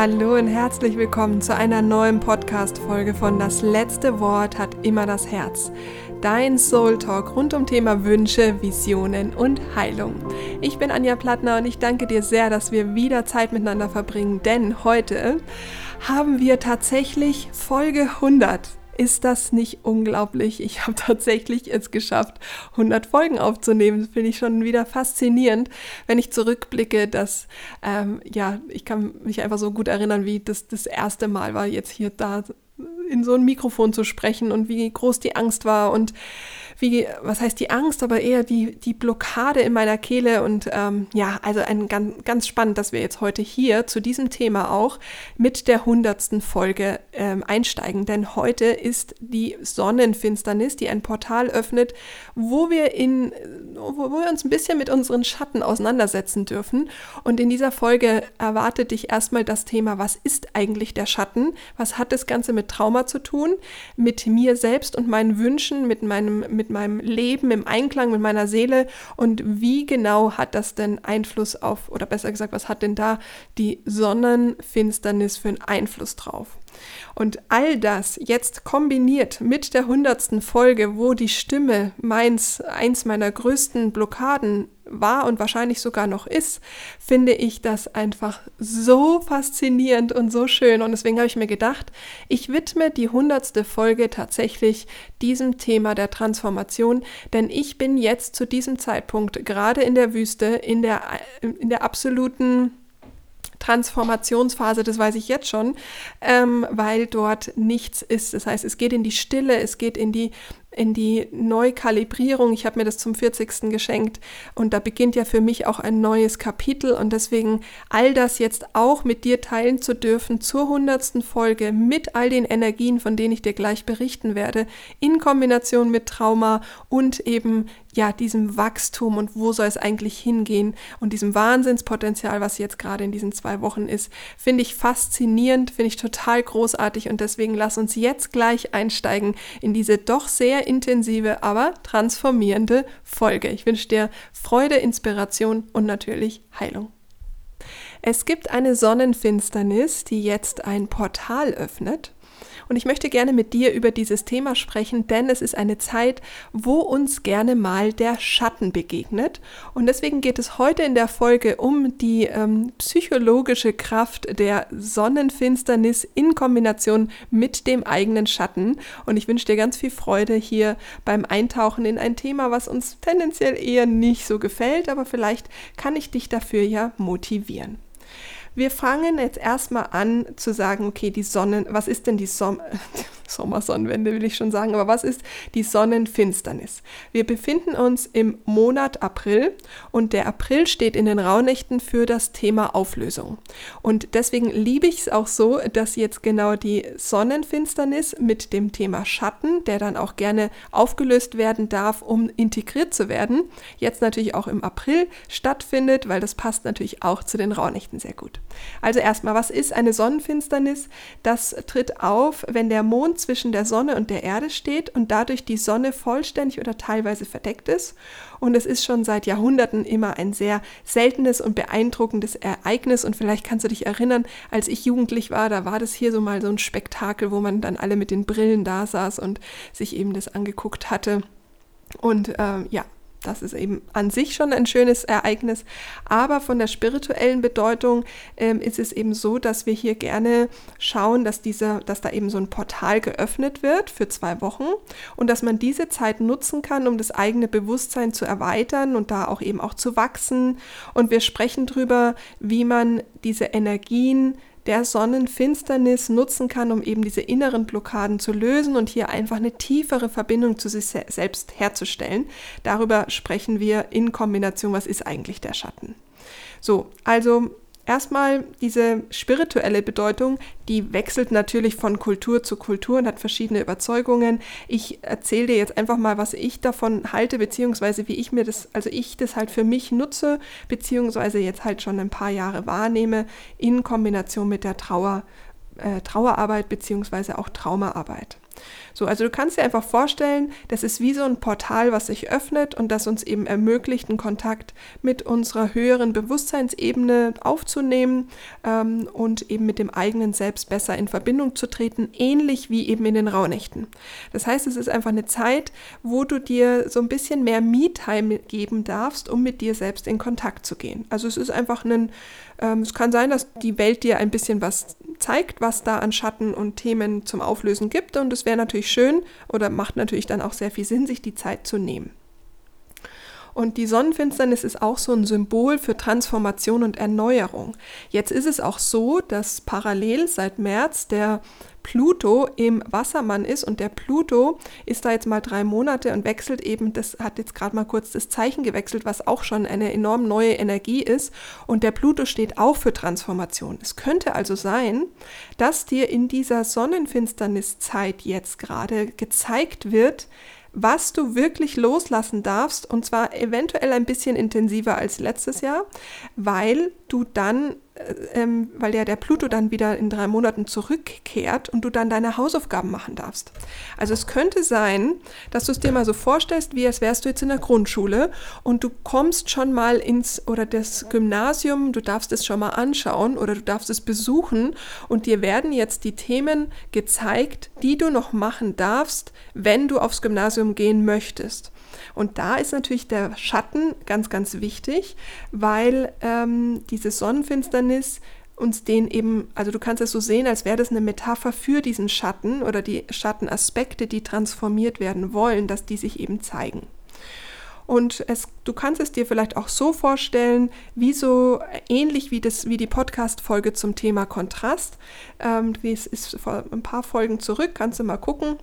Hallo und herzlich willkommen zu einer neuen Podcast-Folge von Das letzte Wort hat immer das Herz. Dein Soul Talk rund um Thema Wünsche, Visionen und Heilung. Ich bin Anja Plattner und ich danke dir sehr, dass wir wieder Zeit miteinander verbringen, denn heute haben wir tatsächlich Folge 100. Ist das nicht unglaublich? Ich habe tatsächlich es geschafft, 100 Folgen aufzunehmen. Das finde ich schon wieder faszinierend, wenn ich zurückblicke, dass, ähm, ja, ich kann mich einfach so gut erinnern, wie das das erste Mal war, jetzt hier da in so ein Mikrofon zu sprechen und wie groß die Angst war und wie, was heißt die Angst, aber eher die, die Blockade in meiner Kehle. Und ähm, ja, also ein ganz, ganz spannend, dass wir jetzt heute hier zu diesem Thema auch mit der hundertsten Folge ähm, einsteigen. Denn heute ist die Sonnenfinsternis, die ein Portal öffnet, wo wir in, wo wir uns ein bisschen mit unseren Schatten auseinandersetzen dürfen. Und in dieser Folge erwartet dich erstmal das Thema, was ist eigentlich der Schatten? Was hat das Ganze mit Trauma zu tun? Mit mir selbst und meinen Wünschen, mit meinem, mit mit meinem Leben im Einklang mit meiner Seele und wie genau hat das denn Einfluss auf, oder besser gesagt, was hat denn da die Sonnenfinsternis für einen Einfluss drauf? Und all das jetzt kombiniert mit der hundertsten Folge, wo die Stimme meins, eins meiner größten Blockaden war und wahrscheinlich sogar noch ist, finde ich das einfach so faszinierend und so schön. Und deswegen habe ich mir gedacht, ich widme die hundertste Folge tatsächlich diesem Thema der Transformation, denn ich bin jetzt zu diesem Zeitpunkt gerade in der Wüste, in der, in der absoluten Transformationsphase, das weiß ich jetzt schon, ähm, weil dort nichts ist. Das heißt, es geht in die Stille, es geht in die in die Neukalibrierung. Ich habe mir das zum 40. geschenkt und da beginnt ja für mich auch ein neues Kapitel und deswegen all das jetzt auch mit dir teilen zu dürfen zur 100. Folge mit all den Energien, von denen ich dir gleich berichten werde, in Kombination mit Trauma und eben ja, diesem Wachstum und wo soll es eigentlich hingehen und diesem Wahnsinnspotenzial, was jetzt gerade in diesen zwei Wochen ist, finde ich faszinierend, finde ich total großartig und deswegen lass uns jetzt gleich einsteigen in diese doch sehr intensive, aber transformierende Folge. Ich wünsche dir Freude, Inspiration und natürlich Heilung. Es gibt eine Sonnenfinsternis, die jetzt ein Portal öffnet und ich möchte gerne mit dir über dieses Thema sprechen, denn es ist eine Zeit, wo uns gerne mal der Schatten begegnet. Und deswegen geht es heute in der Folge um die ähm, psychologische Kraft der Sonnenfinsternis in Kombination mit dem eigenen Schatten. Und ich wünsche dir ganz viel Freude hier beim Eintauchen in ein Thema, was uns tendenziell eher nicht so gefällt, aber vielleicht kann ich dich dafür ja motivieren. Wir fangen jetzt erstmal an zu sagen, okay, die Sonnen, was ist denn die Som Sommersonnenwende, will ich schon sagen, aber was ist die Sonnenfinsternis? Wir befinden uns im Monat April und der April steht in den Rauhnächten für das Thema Auflösung. Und deswegen liebe ich es auch so, dass jetzt genau die Sonnenfinsternis mit dem Thema Schatten, der dann auch gerne aufgelöst werden darf, um integriert zu werden, jetzt natürlich auch im April stattfindet, weil das passt natürlich auch zu den Rauhnächten sehr gut. Also erstmal, was ist eine Sonnenfinsternis? Das tritt auf, wenn der Mond zwischen der Sonne und der Erde steht und dadurch die Sonne vollständig oder teilweise verdeckt ist. Und es ist schon seit Jahrhunderten immer ein sehr seltenes und beeindruckendes Ereignis. Und vielleicht kannst du dich erinnern, als ich jugendlich war, da war das hier so mal so ein Spektakel, wo man dann alle mit den Brillen da saß und sich eben das angeguckt hatte. Und ähm, ja, das ist eben an sich schon ein schönes Ereignis. Aber von der spirituellen Bedeutung ähm, ist es eben so, dass wir hier gerne schauen, dass, dieser, dass da eben so ein Portal geöffnet wird für zwei Wochen und dass man diese Zeit nutzen kann, um das eigene Bewusstsein zu erweitern und da auch eben auch zu wachsen. Und wir sprechen darüber, wie man diese Energien der Sonnenfinsternis nutzen kann, um eben diese inneren Blockaden zu lösen und hier einfach eine tiefere Verbindung zu sich selbst herzustellen. Darüber sprechen wir in Kombination, was ist eigentlich der Schatten. So, also Erstmal diese spirituelle Bedeutung, die wechselt natürlich von Kultur zu Kultur und hat verschiedene Überzeugungen. Ich erzähle dir jetzt einfach mal, was ich davon halte, beziehungsweise wie ich mir das, also ich das halt für mich nutze, beziehungsweise jetzt halt schon ein paar Jahre wahrnehme in Kombination mit der Trauer, äh, Trauerarbeit beziehungsweise auch Traumaarbeit. So, also du kannst dir einfach vorstellen, das ist wie so ein Portal, was sich öffnet und das uns eben ermöglicht, einen Kontakt mit unserer höheren Bewusstseinsebene aufzunehmen ähm, und eben mit dem eigenen Selbst besser in Verbindung zu treten, ähnlich wie eben in den Rauhnächten. Das heißt, es ist einfach eine Zeit, wo du dir so ein bisschen mehr Me-Time geben darfst, um mit dir selbst in Kontakt zu gehen. Also es ist einfach ein, ähm, es kann sein, dass die Welt dir ein bisschen was zeigt, was da an Schatten und Themen zum Auflösen gibt und es wäre natürlich schön oder macht natürlich dann auch sehr viel Sinn, sich die Zeit zu nehmen. Und die Sonnenfinsternis ist auch so ein Symbol für Transformation und Erneuerung. Jetzt ist es auch so, dass parallel seit März der Pluto im Wassermann ist und der Pluto ist da jetzt mal drei Monate und wechselt eben, das hat jetzt gerade mal kurz das Zeichen gewechselt, was auch schon eine enorm neue Energie ist und der Pluto steht auch für Transformation. Es könnte also sein, dass dir in dieser Sonnenfinsterniszeit jetzt gerade gezeigt wird, was du wirklich loslassen darfst und zwar eventuell ein bisschen intensiver als letztes Jahr, weil du dann ähm, weil ja der Pluto dann wieder in drei Monaten zurückkehrt und du dann deine Hausaufgaben machen darfst. Also es könnte sein, dass du es dir mal so vorstellst, wie als wärst du jetzt in der Grundschule und du kommst schon mal ins oder das Gymnasium, du darfst es schon mal anschauen oder du darfst es besuchen und dir werden jetzt die Themen gezeigt, die du noch machen darfst, wenn du aufs Gymnasium gehen möchtest. Und da ist natürlich der Schatten ganz, ganz wichtig, weil ähm, diese Sonnenfinsternis uns den eben, also du kannst es so sehen, als wäre das eine Metapher für diesen Schatten oder die Schattenaspekte, die transformiert werden wollen, dass die sich eben zeigen. Und es, du kannst es dir vielleicht auch so vorstellen, wie so ähnlich wie, das, wie die Podcast-Folge zum Thema Kontrast. Ähm, es ist vor ein paar Folgen zurück, kannst du mal gucken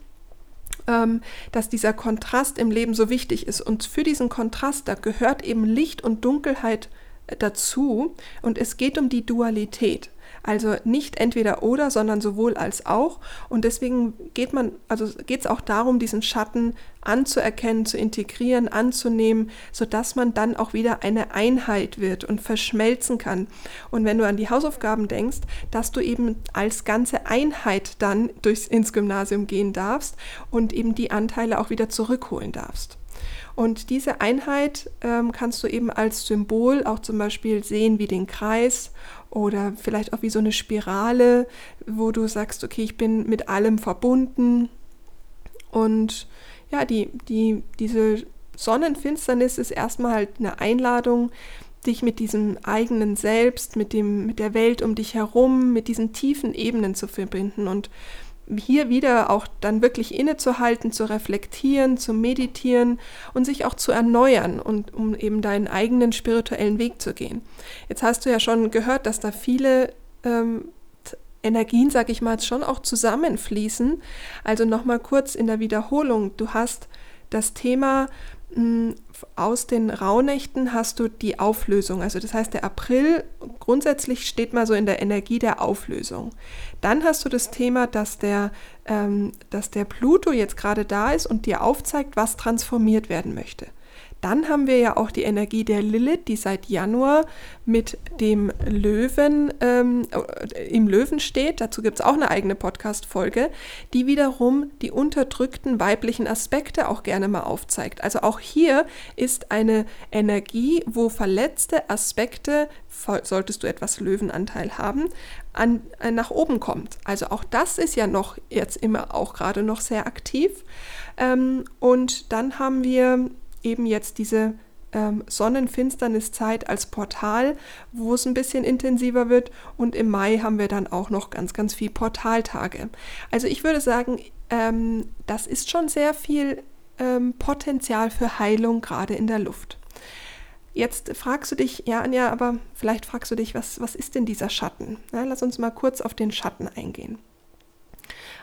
ähm, dass dieser Kontrast im Leben so wichtig ist. Und für diesen Kontrast, da gehört eben Licht und Dunkelheit äh, dazu. Und es geht um die Dualität. Also nicht entweder oder, sondern sowohl als auch. Und deswegen geht man, also geht es auch darum, diesen Schatten anzuerkennen, zu integrieren, anzunehmen, sodass man dann auch wieder eine Einheit wird und verschmelzen kann. Und wenn du an die Hausaufgaben denkst, dass du eben als ganze Einheit dann durchs, ins Gymnasium gehen darfst und eben die Anteile auch wieder zurückholen darfst. Und diese Einheit ähm, kannst du eben als Symbol auch zum Beispiel sehen wie den Kreis oder vielleicht auch wie so eine Spirale, wo du sagst, okay, ich bin mit allem verbunden. Und ja, die, die, diese Sonnenfinsternis ist erstmal halt eine Einladung, dich mit diesem eigenen Selbst, mit, dem, mit der Welt um dich herum, mit diesen tiefen Ebenen zu verbinden und hier wieder auch dann wirklich innezuhalten, zu reflektieren, zu meditieren und sich auch zu erneuern und um eben deinen eigenen spirituellen Weg zu gehen. Jetzt hast du ja schon gehört, dass da viele ähm, Energien, sag ich mal, schon auch zusammenfließen. Also nochmal kurz in der Wiederholung. Du hast das Thema aus den Rauhnächten hast du die Auflösung. Also das heißt, der April grundsätzlich steht mal so in der Energie der Auflösung. Dann hast du das Thema, dass der, ähm, dass der Pluto jetzt gerade da ist und dir aufzeigt, was transformiert werden möchte. Dann haben wir ja auch die Energie der Lilith, die seit Januar mit dem Löwen ähm, äh, im Löwen steht. Dazu gibt es auch eine eigene Podcast-Folge, die wiederum die unterdrückten weiblichen Aspekte auch gerne mal aufzeigt. Also auch hier ist eine Energie, wo verletzte Aspekte, solltest du etwas Löwenanteil haben, an, äh, nach oben kommt. Also auch das ist ja noch jetzt immer auch gerade noch sehr aktiv. Ähm, und dann haben wir eben jetzt diese ähm, Sonnenfinsterniszeit als Portal, wo es ein bisschen intensiver wird. Und im Mai haben wir dann auch noch ganz, ganz viel Portaltage. Also ich würde sagen, ähm, das ist schon sehr viel ähm, Potenzial für Heilung gerade in der Luft. Jetzt fragst du dich, ja, Anja, aber vielleicht fragst du dich, was, was ist denn dieser Schatten? Ja, lass uns mal kurz auf den Schatten eingehen.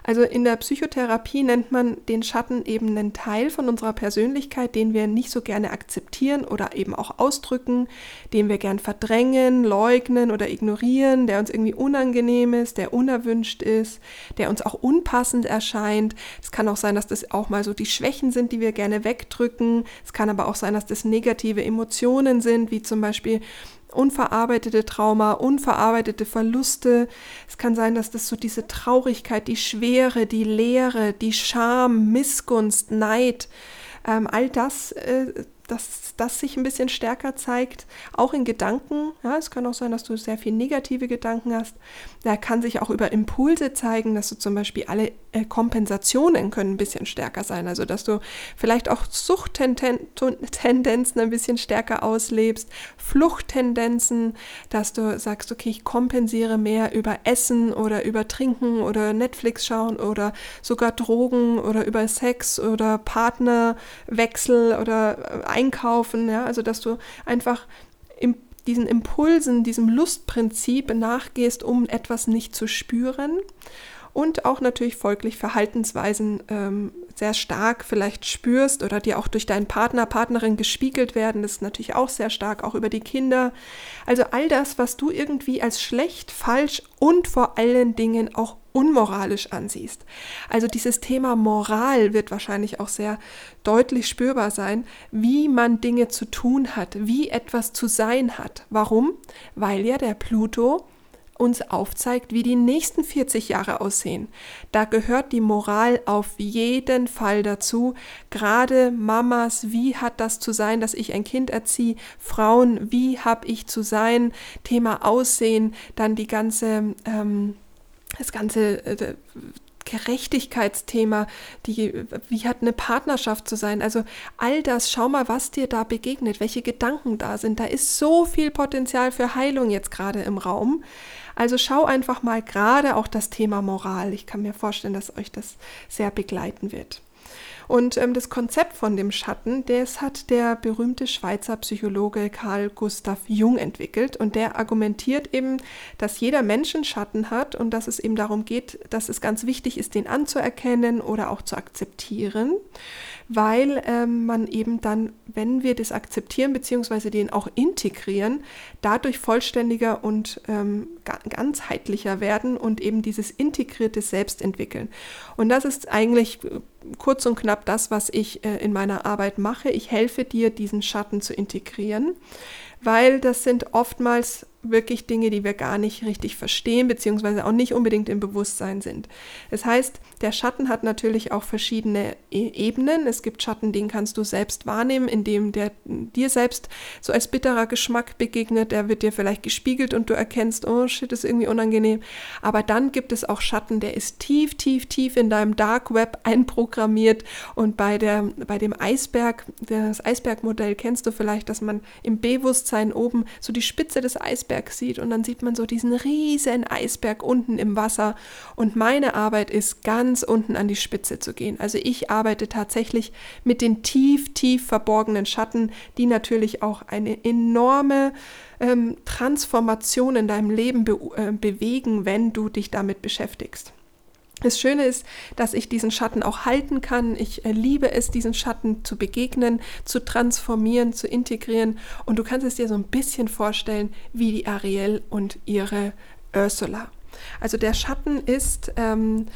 Also in der Psychotherapie nennt man den Schatten eben einen Teil von unserer Persönlichkeit, den wir nicht so gerne akzeptieren oder eben auch ausdrücken, den wir gern verdrängen, leugnen oder ignorieren, der uns irgendwie unangenehm ist, der unerwünscht ist, der uns auch unpassend erscheint. Es kann auch sein, dass das auch mal so die Schwächen sind, die wir gerne wegdrücken. Es kann aber auch sein, dass das negative Emotionen sind, wie zum Beispiel unverarbeitete Trauma, unverarbeitete Verluste. Es kann sein, dass das so diese Traurigkeit, die Schwere, die Leere, die Scham, Missgunst, Neid, ähm, all das äh, dass das sich ein bisschen stärker zeigt, auch in Gedanken. Ja, es kann auch sein, dass du sehr viel negative Gedanken hast. Da kann sich auch über Impulse zeigen, dass du zum Beispiel alle äh, Kompensationen können ein bisschen stärker sein. Also dass du vielleicht auch Suchttendenzen ein bisschen stärker auslebst, Fluchttendenzen, dass du sagst, okay, ich kompensiere mehr über Essen oder über Trinken oder Netflix schauen oder sogar Drogen oder über Sex oder Partnerwechsel oder äh, einkaufen, ja, also dass du einfach im, diesen Impulsen, diesem Lustprinzip nachgehst, um etwas nicht zu spüren und auch natürlich folglich Verhaltensweisen ähm, sehr stark vielleicht spürst oder die auch durch deinen Partner, Partnerin gespiegelt werden. Das ist natürlich auch sehr stark, auch über die Kinder. Also all das, was du irgendwie als schlecht, falsch und vor allen Dingen auch unmoralisch ansiehst. Also dieses Thema Moral wird wahrscheinlich auch sehr deutlich spürbar sein, wie man Dinge zu tun hat, wie etwas zu sein hat. Warum? Weil ja der Pluto uns aufzeigt, wie die nächsten 40 Jahre aussehen. Da gehört die Moral auf jeden Fall dazu. Gerade Mamas, wie hat das zu sein, dass ich ein Kind erziehe? Frauen, wie habe ich zu sein? Thema Aussehen, dann die ganze, ähm, das ganze äh, Gerechtigkeitsthema, die, wie hat eine Partnerschaft zu sein? Also all das, schau mal, was dir da begegnet, welche Gedanken da sind. Da ist so viel Potenzial für Heilung jetzt gerade im Raum. Also schau einfach mal gerade auch das Thema Moral. Ich kann mir vorstellen, dass euch das sehr begleiten wird. Und ähm, das Konzept von dem Schatten, das hat der berühmte Schweizer Psychologe Carl Gustav Jung entwickelt. Und der argumentiert eben, dass jeder Mensch einen Schatten hat und dass es eben darum geht, dass es ganz wichtig ist, den anzuerkennen oder auch zu akzeptieren weil ähm, man eben dann, wenn wir das akzeptieren bzw. den auch integrieren, dadurch vollständiger und ähm, ganzheitlicher werden und eben dieses integrierte Selbst entwickeln. Und das ist eigentlich äh, kurz und knapp das, was ich äh, in meiner Arbeit mache. Ich helfe dir, diesen Schatten zu integrieren, weil das sind oftmals wirklich Dinge, die wir gar nicht richtig verstehen, beziehungsweise auch nicht unbedingt im Bewusstsein sind. Das heißt, der Schatten hat natürlich auch verschiedene e Ebenen. Es gibt Schatten, den kannst du selbst wahrnehmen, indem der dir selbst so als bitterer Geschmack begegnet. Der wird dir vielleicht gespiegelt und du erkennst, oh shit, ist irgendwie unangenehm. Aber dann gibt es auch Schatten, der ist tief, tief, tief in deinem Dark Web einprogrammiert. Und bei, der, bei dem Eisberg, das Eisbergmodell kennst du vielleicht, dass man im Bewusstsein oben so die Spitze des Eisbergs Eisberg sieht und dann sieht man so diesen riesen Eisberg unten im Wasser und meine Arbeit ist ganz unten an die Spitze zu gehen. Also ich arbeite tatsächlich mit den tief, tief verborgenen Schatten, die natürlich auch eine enorme ähm, Transformation in deinem Leben be äh, bewegen, wenn du dich damit beschäftigst. Das Schöne ist, dass ich diesen Schatten auch halten kann. Ich äh, liebe es, diesen Schatten zu begegnen, zu transformieren, zu integrieren. Und du kannst es dir so ein bisschen vorstellen wie die Ariel und ihre Ursula. Also der Schatten ist ähm,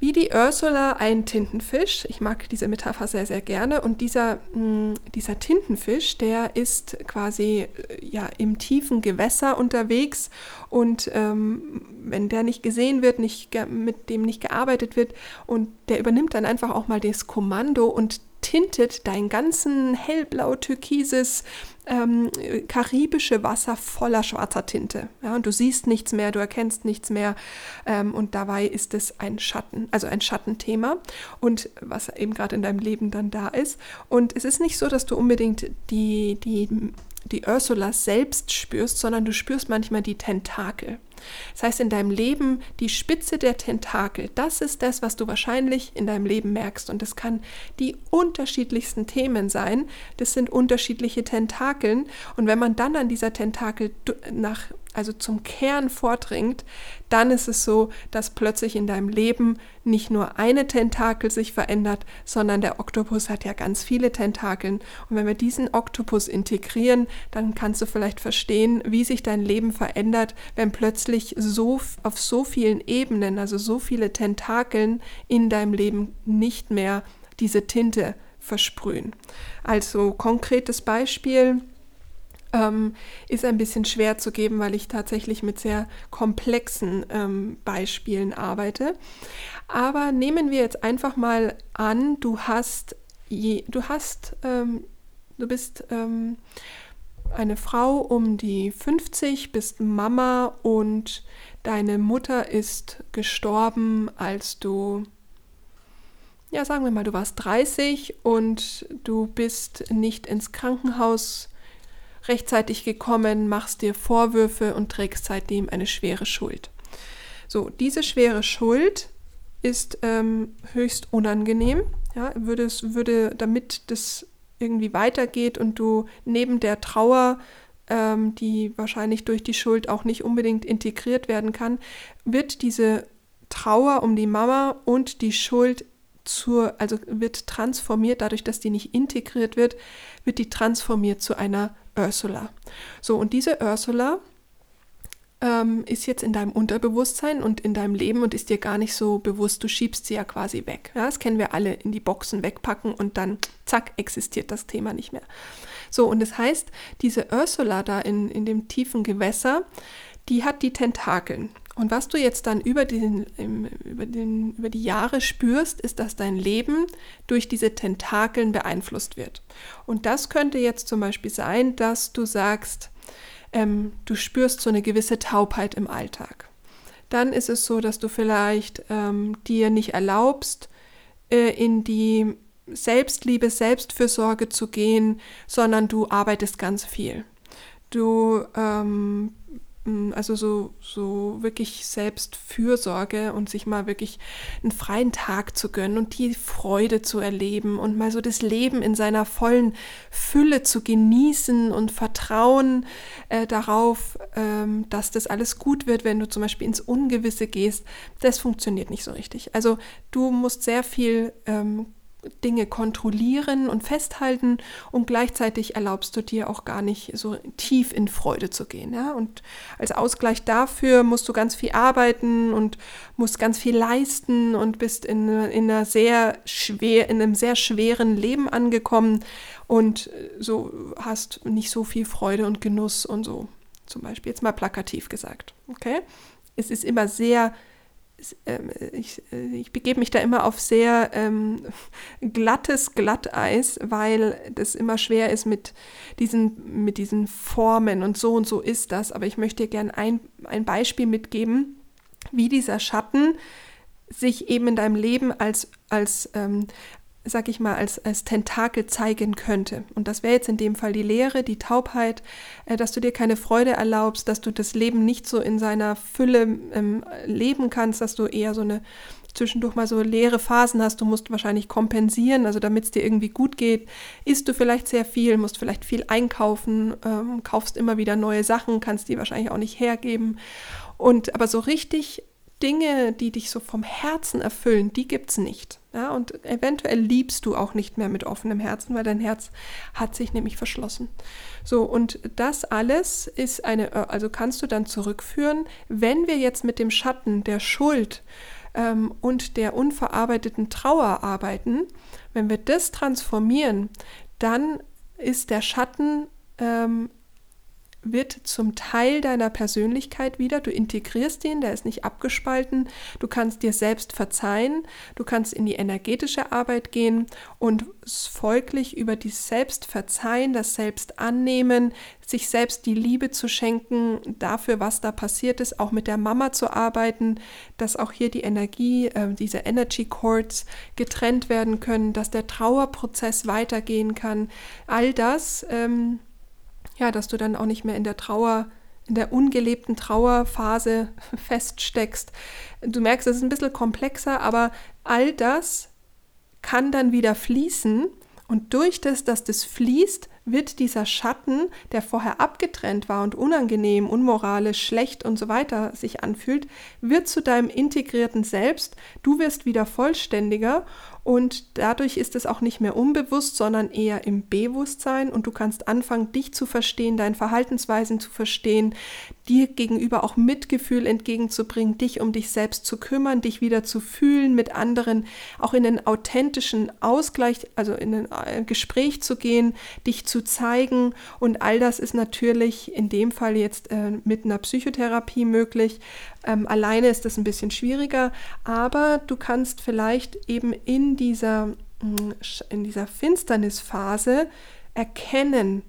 wie die Ursula ein Tintenfisch. Ich mag diese Metapher sehr, sehr gerne. Und dieser, mh, hm, dieser Tintenfisch, der ist quasi äh, ja, im tiefen Gewässer unterwegs. Und ähm, wenn der nicht gesehen wird, nicht, mit dem nicht gearbeitet wird, und der übernimmt dann einfach auch mal das Kommando und tintet dein ganzen hellblau-türkises ähm, karibische Wasser voller schwarzer Tinte. Ja, und du siehst nichts mehr, du erkennst nichts mehr. Ähm, und dabei ist es ein Schatten, also ein Schattenthema. Und was eben gerade in deinem Leben dann da ist. Und es ist nicht so, dass du unbedingt die, die, die Ursula selbst spürst, sondern du spürst manchmal die Tentakel. Das heißt, in deinem Leben die Spitze der Tentakel, das ist das, was du wahrscheinlich in deinem Leben merkst. Und das kann die unterschiedlichsten Themen sein. Das sind unterschiedliche Tentakeln. Und wenn man dann an dieser Tentakel nach also zum Kern vordringt, dann ist es so, dass plötzlich in deinem Leben nicht nur eine Tentakel sich verändert, sondern der Oktopus hat ja ganz viele Tentakeln. Und wenn wir diesen Oktopus integrieren, dann kannst du vielleicht verstehen, wie sich dein Leben verändert, wenn plötzlich so auf so vielen Ebenen, also so viele Tentakeln in deinem Leben nicht mehr diese Tinte versprühen. Also konkretes Beispiel ähm, ist ein bisschen schwer zu geben, weil ich tatsächlich mit sehr komplexen ähm, Beispielen arbeite. Aber nehmen wir jetzt einfach mal an, du hast, je, du hast, ähm, du bist ähm, eine Frau um die 50, bist Mama und deine Mutter ist gestorben, als du ja, sagen wir mal, du warst 30 und du bist nicht ins Krankenhaus rechtzeitig gekommen, machst dir Vorwürfe und trägst seitdem eine schwere Schuld. So, diese schwere Schuld ist ähm, höchst unangenehm. Ja, würde es, würde, damit das irgendwie weitergeht und du neben der Trauer, ähm, die wahrscheinlich durch die Schuld auch nicht unbedingt integriert werden kann, wird diese Trauer um die Mama und die Schuld zur, also wird transformiert, dadurch, dass die nicht integriert wird, wird die transformiert zu einer Ursula. So, und diese Ursula ähm, ist jetzt in deinem Unterbewusstsein und in deinem Leben und ist dir gar nicht so bewusst. Du schiebst sie ja quasi weg. Ja, das kennen wir alle, in die Boxen wegpacken und dann, zack, existiert das Thema nicht mehr. So, und das heißt, diese Ursula da in, in dem tiefen Gewässer, die hat die Tentakeln. Und was du jetzt dann über, den, über, den, über die Jahre spürst, ist, dass dein Leben durch diese Tentakeln beeinflusst wird. Und das könnte jetzt zum Beispiel sein, dass du sagst, ähm, du spürst so eine gewisse Taubheit im Alltag. Dann ist es so, dass du vielleicht ähm, dir nicht erlaubst, äh, in die Selbstliebe, Selbstfürsorge zu gehen, sondern du arbeitest ganz viel. Du ähm, also so, so wirklich Selbstfürsorge und sich mal wirklich einen freien Tag zu gönnen und die Freude zu erleben und mal so das Leben in seiner vollen Fülle zu genießen und Vertrauen äh, darauf, ähm, dass das alles gut wird, wenn du zum Beispiel ins Ungewisse gehst, das funktioniert nicht so richtig. Also du musst sehr viel ähm, Dinge kontrollieren und festhalten und gleichzeitig erlaubst du dir auch gar nicht so tief in Freude zu gehen. Ja? Und als Ausgleich dafür musst du ganz viel arbeiten und musst ganz viel leisten und bist in, in einer sehr schwer, in einem sehr schweren Leben angekommen und so hast nicht so viel Freude und Genuss und so. Zum Beispiel jetzt mal plakativ gesagt. Okay? Es ist immer sehr ich, äh, ich begebe mich da immer auf sehr ähm, glattes Glatteis, weil das immer schwer ist mit diesen, mit diesen Formen und so und so ist das. Aber ich möchte dir gerne ein, ein Beispiel mitgeben, wie dieser Schatten sich eben in deinem Leben als, als, ähm, sag ich mal, als, als Tentakel zeigen könnte. Und das wäre jetzt in dem Fall die Leere, die Taubheit, äh, dass du dir keine Freude erlaubst, dass du das Leben nicht so in seiner Fülle ähm, leben kannst, dass du eher so eine zwischendurch mal so leere Phasen hast, du musst wahrscheinlich kompensieren, also damit es dir irgendwie gut geht, isst du vielleicht sehr viel, musst vielleicht viel einkaufen, ähm, kaufst immer wieder neue Sachen, kannst die wahrscheinlich auch nicht hergeben. Und aber so richtig Dinge, die dich so vom Herzen erfüllen, die gibt es nicht. Ja, und eventuell liebst du auch nicht mehr mit offenem Herzen, weil dein Herz hat sich nämlich verschlossen. So, und das alles ist eine, also kannst du dann zurückführen, wenn wir jetzt mit dem Schatten der Schuld ähm, und der unverarbeiteten Trauer arbeiten, wenn wir das transformieren, dann ist der Schatten ähm, wird zum Teil deiner Persönlichkeit wieder. Du integrierst ihn, der ist nicht abgespalten. Du kannst dir selbst verzeihen. Du kannst in die energetische Arbeit gehen und folglich über die Selbstverzeihen, das Selbstannehmen, sich selbst die Liebe zu schenken, dafür, was da passiert ist, auch mit der Mama zu arbeiten, dass auch hier die Energie, äh, diese Energy Cords getrennt werden können, dass der Trauerprozess weitergehen kann. All das. Ähm, ja, dass du dann auch nicht mehr in der Trauer, in der ungelebten Trauerphase feststeckst. Du merkst, es ist ein bisschen komplexer, aber all das kann dann wieder fließen und durch das, dass das fließt, wird dieser Schatten, der vorher abgetrennt war und unangenehm, unmoralisch, schlecht und so weiter sich anfühlt, wird zu deinem integrierten Selbst. Du wirst wieder vollständiger Und dadurch ist es auch nicht mehr unbewusst, sondern eher im Bewusstsein. Und du kannst anfangen, dich zu verstehen, deine Verhaltensweisen zu verstehen, dir gegenüber auch Mitgefühl entgegenzubringen, dich um dich selbst zu kümmern, dich wieder zu fühlen mit anderen, auch in den authentischen Ausgleich, also in ein äh, Gespräch zu gehen, dich zu zeigen. Und all das ist natürlich in dem Fall jetzt äh, mit einer Psychotherapie möglich. Ähm, alleine ist das ein bisschen schwieriger, aber du kannst vielleicht eben in dieser, mm, in dieser Finsternisphase erkennen,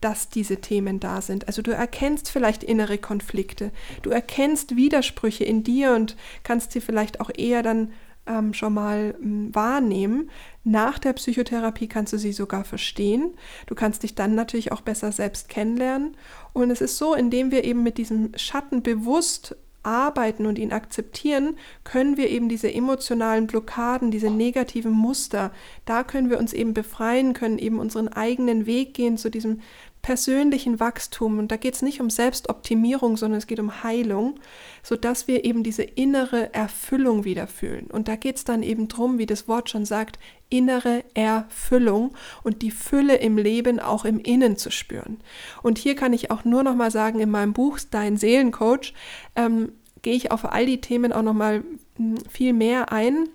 dass diese Themen da sind. Also du erkennst vielleicht innere Konflikte, du erkennst Widersprüche in dir und kannst sie vielleicht auch eher dann ähm, schon mal ähm, wahrnehmen. Nach der Psychotherapie kannst du sie sogar verstehen. Du kannst dich dann natürlich auch besser selbst kennenlernen. Und es ist so, indem wir eben mit diesem Schatten bewusst arbeiten und ihn akzeptieren, können wir eben diese emotionalen Blockaden, diese negativen Muster, da können wir uns eben befreien, können eben unseren eigenen Weg gehen zu diesem persönlichen Wachstum. Und da geht es nicht um Selbstoptimierung, sondern es geht um Heilung, sodass wir eben diese innere Erfüllung wieder fühlen. Und da geht es dann eben drum, wie das Wort schon sagt, innere Erfüllung und die Fülle im Leben auch im Innen zu spüren. Und hier kann ich auch nur noch mal sagen, in meinem Buch Dein Seelencoach ähm, gehe ich auf all die Themen auch noch mal hm, viel mehr ein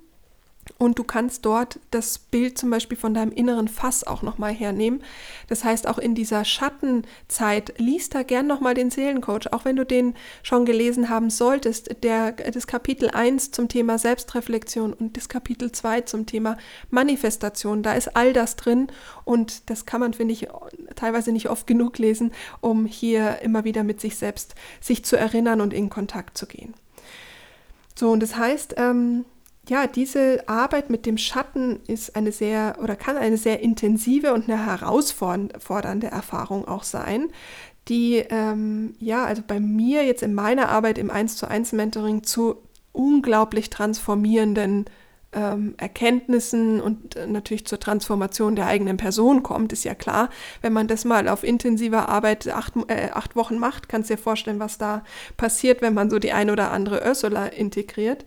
und du kannst dort das Bild zum Beispiel von deinem inneren Fass auch nochmal hernehmen. Das heißt, auch in dieser Schattenzeit, liest da gern nochmal den Seelencoach, auch wenn du den schon gelesen haben solltest. Der, das Kapitel 1 zum Thema Selbstreflexion und das Kapitel 2 zum Thema Manifestation, da ist all das drin und das kann man, finde ich, teilweise nicht oft genug lesen, um hier immer wieder mit sich selbst sich zu erinnern und in Kontakt zu gehen. So, und das heißt, ähm, ja, diese Arbeit mit dem Schatten ist eine sehr oder kann eine sehr intensive und eine herausfordernde Erfahrung auch sein, die ähm, ja, also bei mir jetzt in meiner Arbeit im 1 zu 1 Mentoring zu unglaublich transformierenden ähm, Erkenntnissen und äh, natürlich zur Transformation der eigenen Person kommt, ist ja klar. Wenn man das mal auf intensiver Arbeit acht, äh, acht Wochen macht, kannst du dir vorstellen, was da passiert, wenn man so die ein oder andere Ursula integriert.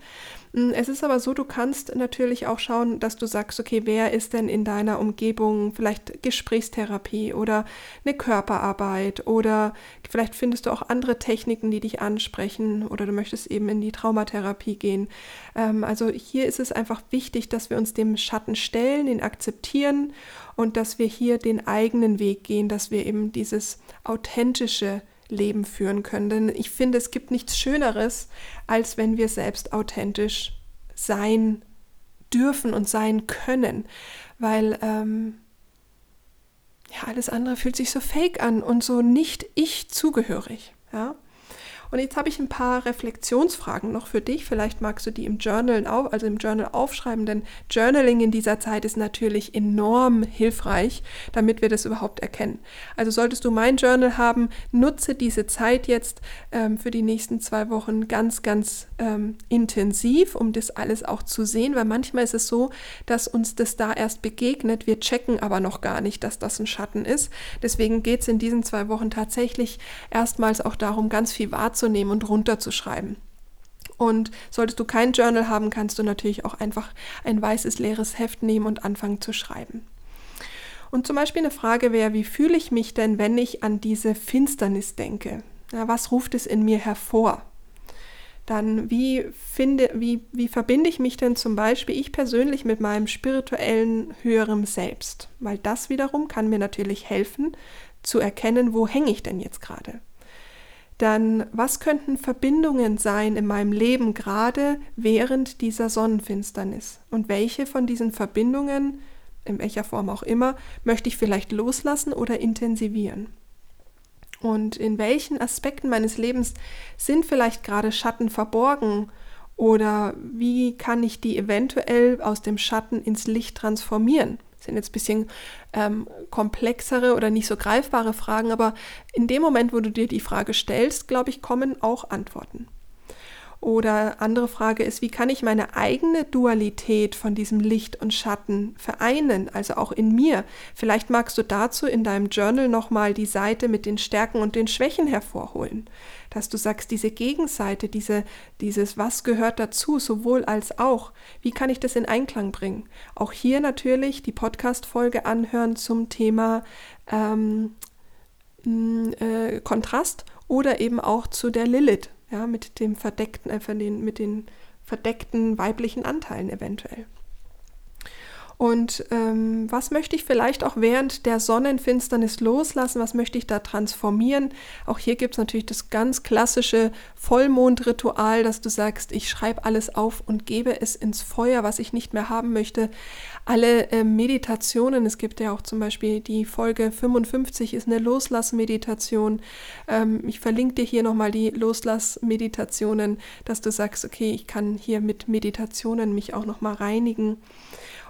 Hm, es ist aber so, du kannst natürlich auch schauen, dass du sagst, okay, wer ist denn in deiner Umgebung vielleicht Gesprächstherapie oder eine Körperarbeit oder vielleicht findest du auch andere Techniken, die dich ansprechen oder du möchtest eben in die Traumatherapie gehen. Ähm, also hier ist es einfach wichtig, dass wir uns dem Schatten stellen, ihn akzeptieren und dass wir hier den eigenen Weg gehen, dass wir eben dieses authentische Leben führen können. Denn ich finde, es gibt nichts Schöneres, als wenn wir selbst authentisch sein dürfen und sein können, weil ähm, ja, alles andere fühlt sich so fake an und so nicht ich zugehörig. Ja? Und jetzt habe ich ein paar Reflexionsfragen noch für dich. Vielleicht magst du die im Journal, also im Journal aufschreiben, denn Journaling in dieser Zeit ist natürlich enorm hilfreich, damit wir das überhaupt erkennen. Also solltest du mein Journal haben, nutze diese Zeit jetzt ähm, für die nächsten zwei Wochen ganz, ganz ähm, intensiv, um das alles auch zu sehen, weil manchmal ist es so, dass uns das da erst begegnet. Wir checken aber noch gar nicht, dass das ein Schatten ist. Deswegen geht es in diesen zwei Wochen tatsächlich erstmals auch darum, ganz viel wahrzunehmen wahrzunehmen und runterzuschreiben. Und solltest du kein Journal haben, kannst du natürlich auch einfach ein weißes leeres Heft nehmen und anfangen zu schreiben. Und zum Beispiel eine Frage wäre, wie fühle ich mich denn, wenn ich an diese Finsternis denke? Ja, was ruft es in mir hervor? Dann wie finde, wie, wie verbinde ich mich denn zum Beispiel ich persönlich mit meinem spirituellen höherem Selbst? Weil das wiederum kann mir natürlich helfen, zu erkennen, wo hänge ich denn jetzt gerade? Dann was könnten Verbindungen sein in meinem Leben gerade während dieser Sonnenfinsternis? Und welche von diesen Verbindungen, in welcher Form auch immer, möchte ich vielleicht loslassen oder intensivieren? Und in welchen Aspekten meines Lebens sind vielleicht gerade Schatten verborgen? Oder wie kann ich die eventuell aus dem Schatten ins Licht transformieren? sind jetzt ein bisschen ähm, komplexere oder nicht so greifbare Fragen, aber in dem Moment, wo du dir die Frage stellst, glaube ich, kommen auch Antworten. Oder andere Frage ist, wie kann ich meine eigene Dualität von diesem Licht und Schatten vereinen, also auch in mir? Vielleicht magst du dazu in deinem Journal nochmal die Seite mit den Stärken und den Schwächen hervorholen. Dass du sagst, diese Gegenseite, diese, dieses Was gehört dazu, sowohl als auch, wie kann ich das in Einklang bringen? Auch hier natürlich die Podcast-Folge anhören zum Thema ähm, äh, Kontrast oder eben auch zu der Lilith, ja, mit dem verdeckten, äh, mit den verdeckten weiblichen Anteilen eventuell. Und ähm, was möchte ich vielleicht auch während der Sonnenfinsternis loslassen? Was möchte ich da transformieren? Auch hier gibt es natürlich das ganz klassische Vollmondritual, dass du sagst, ich schreibe alles auf und gebe es ins Feuer, was ich nicht mehr haben möchte. Alle äh, Meditationen, es gibt ja auch zum Beispiel die Folge 55 ist eine Loslassmeditation. Ähm, ich verlinke dir hier nochmal die Loslassmeditationen, dass du sagst, okay, ich kann hier mit Meditationen mich auch nochmal reinigen.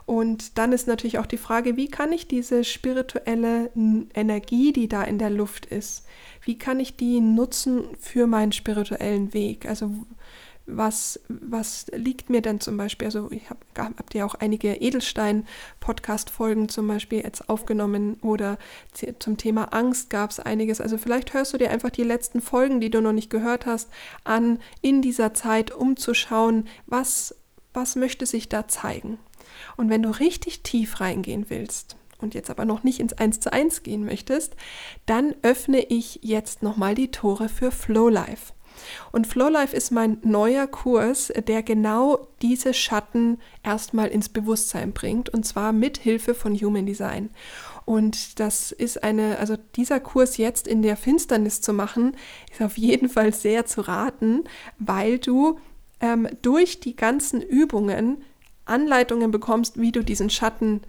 Und dann ist natürlich auch die Frage, wie kann ich diese spirituelle Energie, die da in der Luft ist, wie kann ich die nutzen für meinen spirituellen Weg? Also was, was liegt mir denn zum Beispiel? Also ich habe hab dir auch einige Edelstein-Podcast-Folgen zum Beispiel jetzt aufgenommen oder zum Thema Angst gab es einiges. Also vielleicht hörst du dir einfach die letzten Folgen, die du noch nicht gehört hast, an in dieser Zeit, um zu schauen, was, was möchte sich da zeigen. Und wenn du richtig tief reingehen willst und jetzt aber noch nicht ins 1 zu 1 gehen möchtest, dann öffne ich jetzt nochmal die Tore für Flow Life. Und Flow Life ist mein neuer Kurs, der genau diese Schatten erstmal ins Bewusstsein bringt und zwar mit Hilfe von Human Design. Und das ist eine, also dieser Kurs jetzt in der Finsternis zu machen, ist auf jeden Fall sehr zu raten, weil du ähm, durch die ganzen Übungen Anleitungen bekommst, wie du diesen Schatten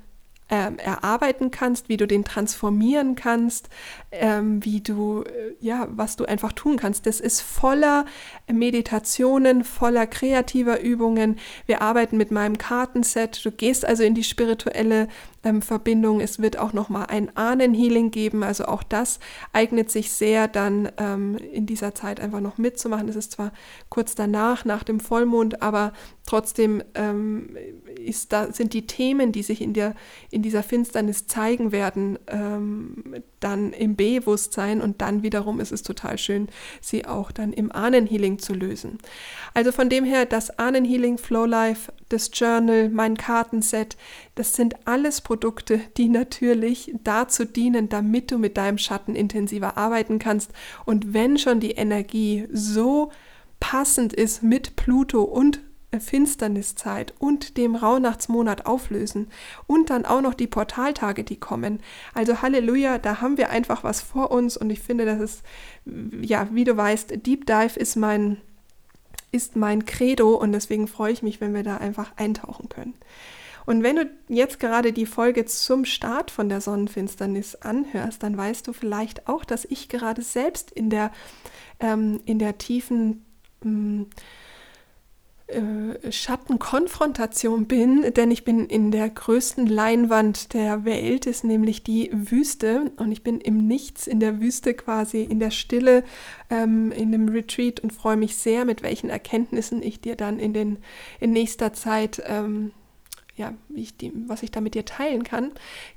ähm, erarbeiten kannst, wie du den transformieren kannst, ähm, wie du, äh, ja, was du einfach tun kannst. Das ist voller Meditationen, voller kreativer Übungen. Wir arbeiten mit meinem Kartenset. Du gehst also in die spirituelle ähm, Verbindung. Es wird auch nochmal ein Ahnenhealing geben. Also auch das eignet sich sehr dann ähm, in dieser Zeit einfach noch mitzumachen. Es ist zwar kurz danach, nach dem Vollmond, aber trotzdem ähm, ist da, sind die Themen, die sich in, der, in dieser Finsternis zeigen werden, ähm, dann im Bewusstsein und dann wiederum ist es total schön, sie auch dann im Ahnenhealing zu lösen. Also von dem her, das Ahnenhealing, Flow Life, das Journal, mein Kartenset, das sind alles Produkte, die natürlich dazu dienen, damit du mit deinem Schatten intensiver arbeiten kannst. Und wenn schon die Energie so passend ist mit Pluto und Finsterniszeit und dem Rauhnachtsmonat auflösen und dann auch noch die Portaltage, die kommen. Also Halleluja, da haben wir einfach was vor uns und ich finde, das ist, ja, wie du weißt, Deep Dive ist mein, ist mein Credo und deswegen freue ich mich, wenn wir da einfach eintauchen können. Und wenn du jetzt gerade die Folge zum Start von der Sonnenfinsternis anhörst, dann weißt du vielleicht auch, dass ich gerade selbst in der, ähm, in der tiefen ähm, äh, Schattenkonfrontation bin, denn ich bin in der größten Leinwand der Welt, ist nämlich die Wüste. Und ich bin im Nichts in der Wüste quasi, in der Stille, ähm, in einem Retreat und freue mich sehr, mit welchen Erkenntnissen ich dir dann in, den, in nächster Zeit ähm, ja, ich die, was ich da mit dir teilen kann.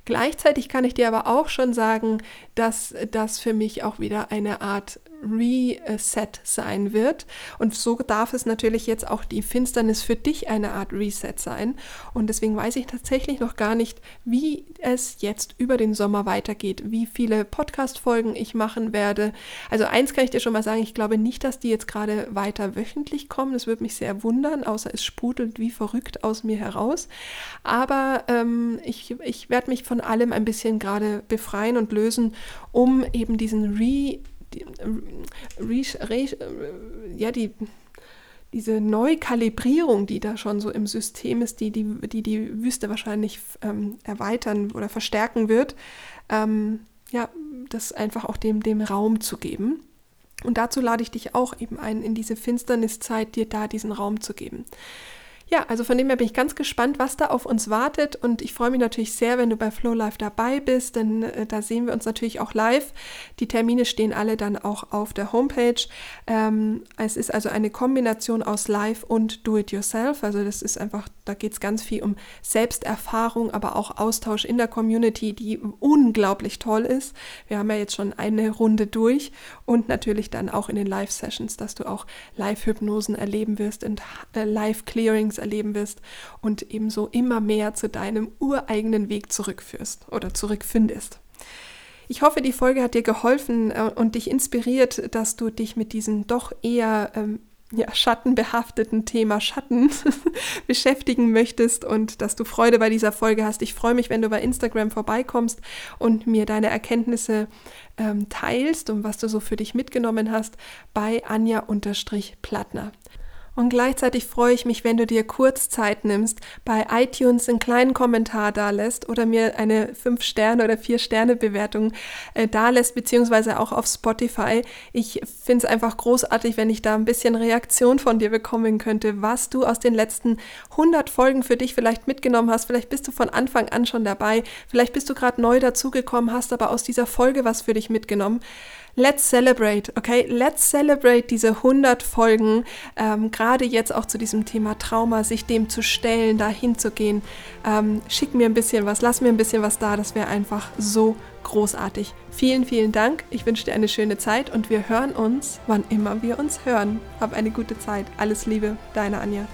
Gleichzeitig kann ich dir aber auch schon sagen, dass das für mich auch wieder eine Art Reset sein wird. Und so darf es natürlich jetzt auch die Finsternis für dich eine Art Reset sein. Und deswegen weiß ich tatsächlich noch gar nicht, wie es jetzt über den Sommer weitergeht, wie viele Podcast-Folgen ich machen werde. Also eins kann ich dir schon mal sagen, ich glaube nicht, dass die jetzt gerade weiter wöchentlich kommen. Das würde mich sehr wundern, außer es sprudelt wie verrückt aus mir heraus. Aber ähm, ich, ich werde mich von allem ein bisschen gerade befreien und lösen, um eben diesen Re die, re, re, ja, die, diese Neukalibrierung, die da schon so im System ist, die die, die, die Wüste wahrscheinlich ähm, erweitern oder verstärken wird, ähm, ja, das einfach auch dem, dem Raum zu geben. Und dazu lade ich dich auch eben ein, in diese Finsterniszeit dir da diesen Raum zu geben. Ja, also von dem her bin ich ganz gespannt, was da auf uns wartet und ich freue mich natürlich sehr, wenn du bei Flow Live dabei bist, denn äh, da sehen wir uns natürlich auch live. Die Termine stehen alle dann auch auf der Homepage. Ähm, es ist also eine Kombination aus Live und Do-it-yourself. Also das ist einfach, da geht es ganz viel um Selbsterfahrung, aber auch Austausch in der Community, die unglaublich toll ist. Wir haben ja jetzt schon eine Runde durch und natürlich dann auch in den Live-Sessions, dass du auch Live-Hypnosen erleben wirst und äh, Live-Clearings erleben wirst und ebenso immer mehr zu deinem ureigenen Weg zurückführst oder zurückfindest. Ich hoffe, die Folge hat dir geholfen äh, und dich inspiriert, dass du dich mit diesem doch eher ähm, ja, schattenbehafteten Thema Schatten beschäftigen möchtest und dass du Freude bei dieser Folge hast. Ich freue mich, wenn du bei Instagram vorbeikommst und mir deine Erkenntnisse ähm, teilst und was du so für dich mitgenommen hast bei Anja-Plattner. Und gleichzeitig freue ich mich, wenn du dir kurz Zeit nimmst, bei iTunes einen kleinen Kommentar da lässt oder mir eine 5-Sterne- oder 4-Sterne-Bewertung äh, da lässt, beziehungsweise auch auf Spotify. Ich finde es einfach großartig, wenn ich da ein bisschen Reaktion von dir bekommen könnte, was du aus den letzten 100 Folgen für dich vielleicht mitgenommen hast. Vielleicht bist du von Anfang an schon dabei, vielleicht bist du gerade neu dazugekommen, hast aber aus dieser Folge was für dich mitgenommen. Let's celebrate, okay? Let's celebrate diese 100 Folgen, ähm, gerade jetzt auch zu diesem Thema Trauma, sich dem zu stellen, da hinzugehen. Ähm, schick mir ein bisschen was, lass mir ein bisschen was da, das wäre einfach so großartig. Vielen, vielen Dank. Ich wünsche dir eine schöne Zeit und wir hören uns, wann immer wir uns hören. Hab eine gute Zeit. Alles Liebe, deine Anja.